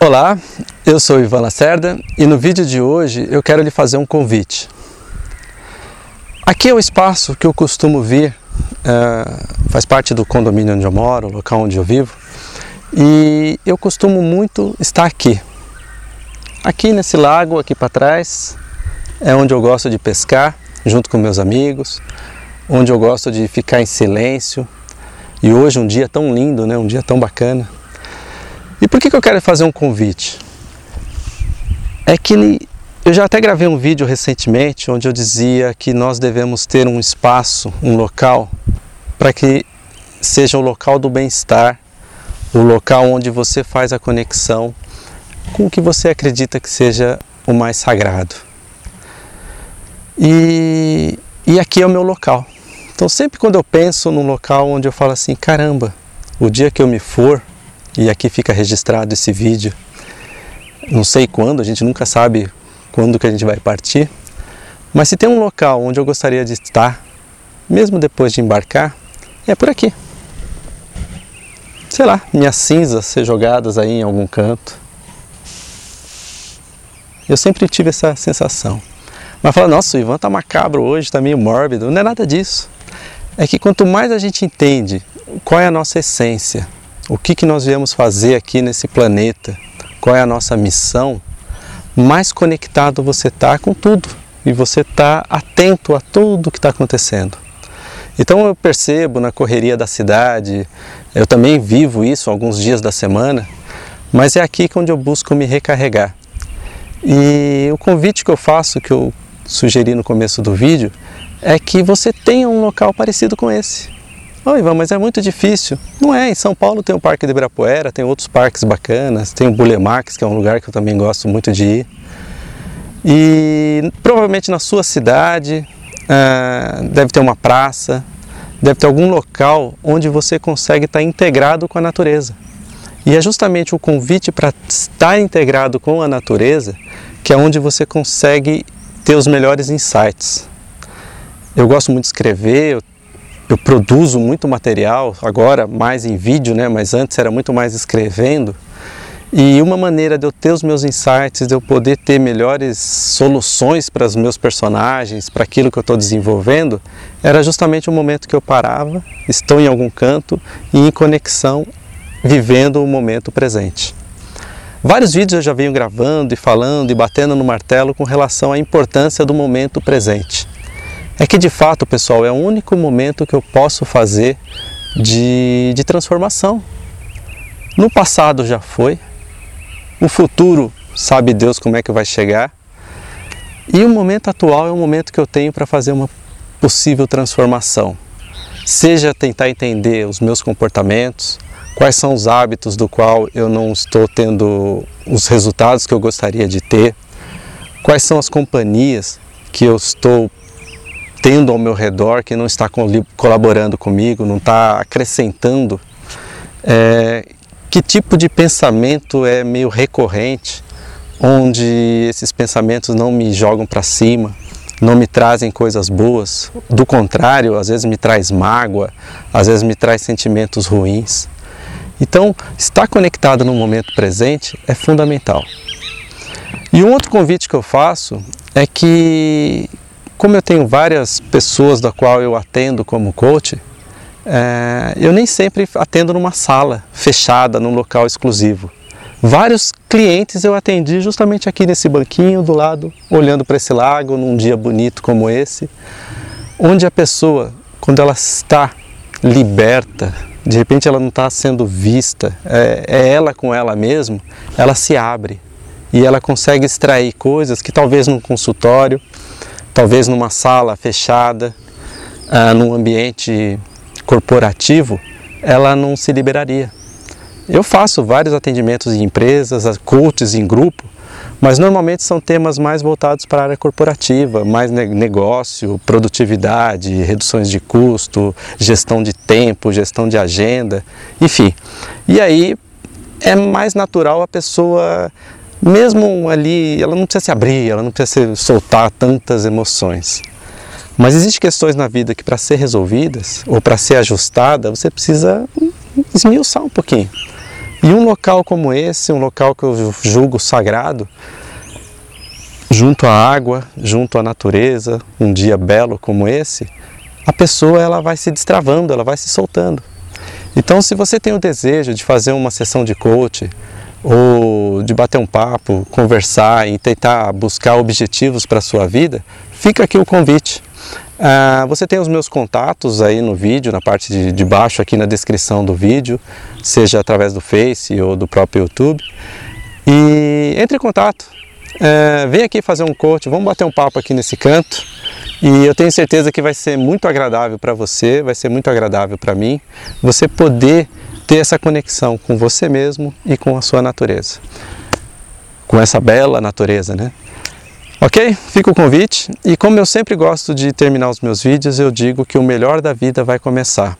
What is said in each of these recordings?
Olá, eu sou Ivan Lacerda e no vídeo de hoje eu quero lhe fazer um convite. Aqui é o espaço que eu costumo vir, uh, faz parte do condomínio onde eu moro, local onde eu vivo, e eu costumo muito estar aqui. Aqui nesse lago, aqui para trás, é onde eu gosto de pescar, junto com meus amigos, onde eu gosto de ficar em silêncio. E hoje um dia tão lindo, né? um dia tão bacana. E por que, que eu quero fazer um convite? É que eu já até gravei um vídeo recentemente onde eu dizia que nós devemos ter um espaço, um local, para que seja o local do bem-estar, o local onde você faz a conexão com o que você acredita que seja o mais sagrado. E, e aqui é o meu local. Então, sempre quando eu penso num local onde eu falo assim: caramba, o dia que eu me for, e aqui fica registrado esse vídeo, não sei quando, a gente nunca sabe quando que a gente vai partir, mas se tem um local onde eu gostaria de estar, mesmo depois de embarcar, é por aqui. Sei lá, minhas cinzas ser jogadas aí em algum canto. Eu sempre tive essa sensação. Mas fala, nossa, o Ivan tá macabro hoje, tá meio mórbido. Não é nada disso é que quanto mais a gente entende qual é a nossa essência, o que, que nós viemos fazer aqui nesse planeta, qual é a nossa missão, mais conectado você está com tudo e você está atento a tudo que está acontecendo. Então eu percebo na correria da cidade, eu também vivo isso alguns dias da semana, mas é aqui onde eu busco me recarregar. E o convite que eu faço, que eu sugeri no começo do vídeo, é que você tenha um local parecido com esse. Oi, Ivan, mas é muito difícil. Não é, em São Paulo tem o Parque de Ibirapuera, tem outros parques bacanas, tem o Bulemax, que é um lugar que eu também gosto muito de ir. E provavelmente na sua cidade ah, deve ter uma praça, deve ter algum local onde você consegue estar integrado com a natureza. E é justamente o convite para estar integrado com a natureza que é onde você consegue ter os melhores insights. Eu gosto muito de escrever, eu, eu, produzo muito material, agora mais em vídeo, né? mas antes era muito mais escrevendo. E uma maneira de eu ter os meus insights, de eu poder ter melhores soluções para os meus personagens, para aquilo que eu estou desenvolvendo, era justamente o momento que eu parava, estou em algum canto e em conexão, vivendo o momento presente. Vários vídeos eu já venho gravando e falando e batendo no martelo com relação à importância do momento presente é que de fato, pessoal, é o único momento que eu posso fazer de, de transformação. No passado já foi, o futuro sabe Deus como é que vai chegar, e o momento atual é o momento que eu tenho para fazer uma possível transformação. Seja tentar entender os meus comportamentos, quais são os hábitos do qual eu não estou tendo os resultados que eu gostaria de ter, quais são as companhias que eu estou tendo ao meu redor que não está colaborando comigo, não está acrescentando? É, que tipo de pensamento é meio recorrente, onde esses pensamentos não me jogam para cima, não me trazem coisas boas, do contrário, às vezes me traz mágoa, às vezes me traz sentimentos ruins. Então, estar conectado no momento presente é fundamental. E um outro convite que eu faço é que como eu tenho várias pessoas da qual eu atendo como coach, é, eu nem sempre atendo numa sala fechada, num local exclusivo. Vários clientes eu atendi justamente aqui nesse banquinho do lado, olhando para esse lago num dia bonito como esse, onde a pessoa, quando ela está liberta, de repente ela não está sendo vista, é, é ela com ela mesma, ela se abre e ela consegue extrair coisas que talvez num consultório talvez numa sala fechada, uh, num ambiente corporativo, ela não se liberaria. Eu faço vários atendimentos em empresas, coaches em grupo, mas normalmente são temas mais voltados para a área corporativa, mais negócio, produtividade, reduções de custo, gestão de tempo, gestão de agenda, enfim. E aí é mais natural a pessoa mesmo ali, ela não precisa se abrir, ela não precisa soltar tantas emoções. Mas existem questões na vida que para ser resolvidas ou para ser ajustada, você precisa esmiuçar um pouquinho. E um local como esse, um local que eu julgo sagrado, junto à água, junto à natureza, um dia belo como esse, a pessoa ela vai se destravando, ela vai se soltando. Então, se você tem o desejo de fazer uma sessão de coach ou de bater um papo, conversar e tentar buscar objetivos para a sua vida, fica aqui o convite. Ah, você tem os meus contatos aí no vídeo, na parte de, de baixo aqui na descrição do vídeo, seja através do Face ou do próprio YouTube. E entre em contato, é, vem aqui fazer um coach, vamos bater um papo aqui nesse canto. E eu tenho certeza que vai ser muito agradável para você, vai ser muito agradável para mim, você poder ter essa conexão com você mesmo e com a sua natureza. Com essa bela natureza, né? Ok? Fica o convite. E como eu sempre gosto de terminar os meus vídeos, eu digo que o melhor da vida vai começar.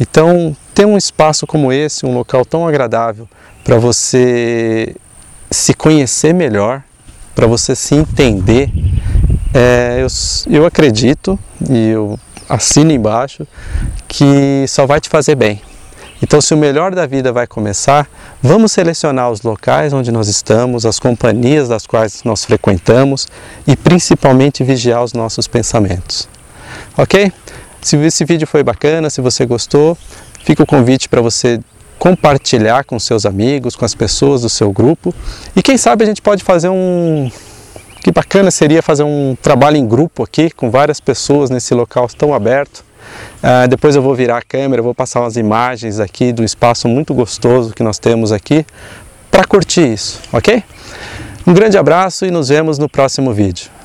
Então, ter um espaço como esse, um local tão agradável para você se conhecer melhor, para você se entender, é, eu, eu acredito e eu assino embaixo que só vai te fazer bem. Então, se o melhor da vida vai começar, vamos selecionar os locais onde nós estamos, as companhias das quais nós frequentamos e principalmente vigiar os nossos pensamentos. Ok? Se esse vídeo foi bacana, se você gostou, fica o convite para você compartilhar com seus amigos, com as pessoas do seu grupo. E quem sabe a gente pode fazer um. Que bacana seria fazer um trabalho em grupo aqui, com várias pessoas nesse local tão aberto. Uh, depois eu vou virar a câmera, vou passar umas imagens aqui do espaço muito gostoso que nós temos aqui para curtir isso, ok? Um grande abraço e nos vemos no próximo vídeo.